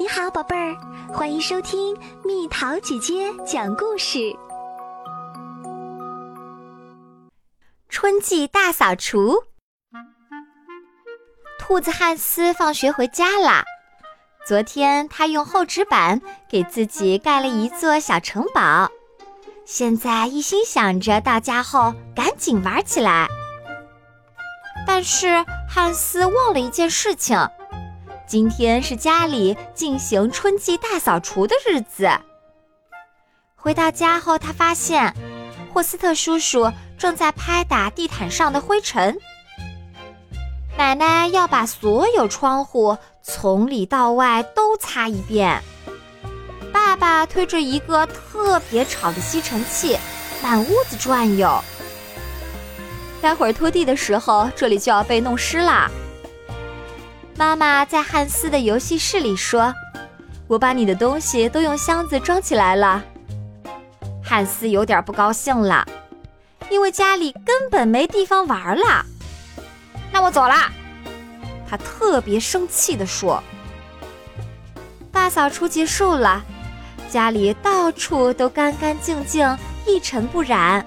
你好，宝贝儿，欢迎收听蜜桃姐姐讲故事。春季大扫除，兔子汉斯放学回家啦。昨天他用厚纸板给自己盖了一座小城堡，现在一心想着到家后赶紧玩起来。但是汉斯忘了一件事情。今天是家里进行春季大扫除的日子。回到家后，他发现霍斯特叔叔正在拍打地毯上的灰尘。奶奶要把所有窗户从里到外都擦一遍。爸爸推着一个特别吵的吸尘器，满屋子转悠。待会儿拖地的时候，这里就要被弄湿啦。妈妈在汉斯的游戏室里说：“我把你的东西都用箱子装起来了。”汉斯有点不高兴了，因为家里根本没地方玩了。那我走了，他特别生气地说。大扫除结束了，家里到处都干干净净、一尘不染，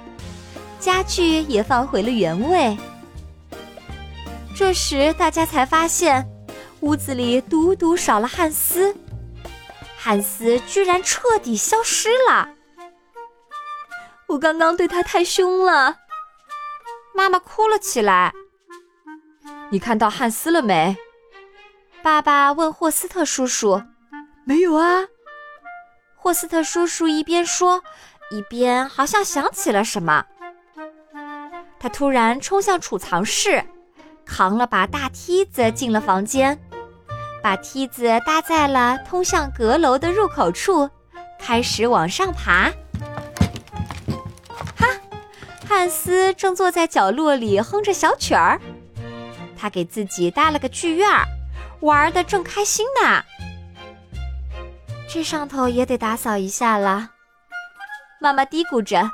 家具也放回了原位。这时，大家才发现。屋子里独独少了汉斯，汉斯居然彻底消失了。我刚刚对他太凶了，妈妈哭了起来。你看到汉斯了没？爸爸问霍斯特叔叔。没有啊。霍斯特叔叔一边说，一边好像想起了什么。他突然冲向储藏室，扛了把大梯子进了房间。把梯子搭在了通向阁楼的入口处，开始往上爬。哈，汉斯正坐在角落里哼着小曲儿，他给自己搭了个剧院，玩的正开心呢。这上头也得打扫一下了，妈妈嘀咕着：“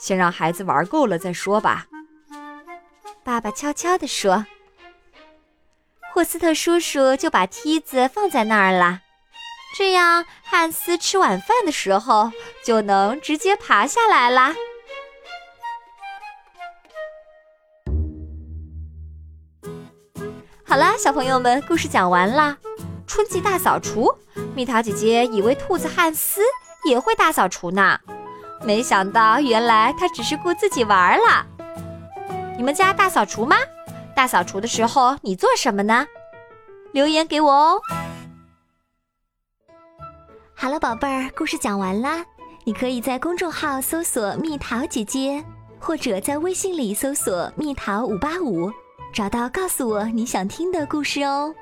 先让孩子玩够了再说吧。”爸爸悄悄地说。霍斯特叔叔就把梯子放在那儿了，这样汉斯吃晚饭的时候就能直接爬下来啦。好啦，小朋友们，故事讲完啦。春季大扫除，蜜桃姐姐以为兔子汉斯也会大扫除呢，没想到原来他只是顾自己玩了。你们家大扫除吗？大扫除的时候，你做什么呢？留言给我哦。好了，宝贝儿，故事讲完啦。你可以在公众号搜索“蜜桃姐姐”，或者在微信里搜索“蜜桃五八五”，找到告诉我你想听的故事哦。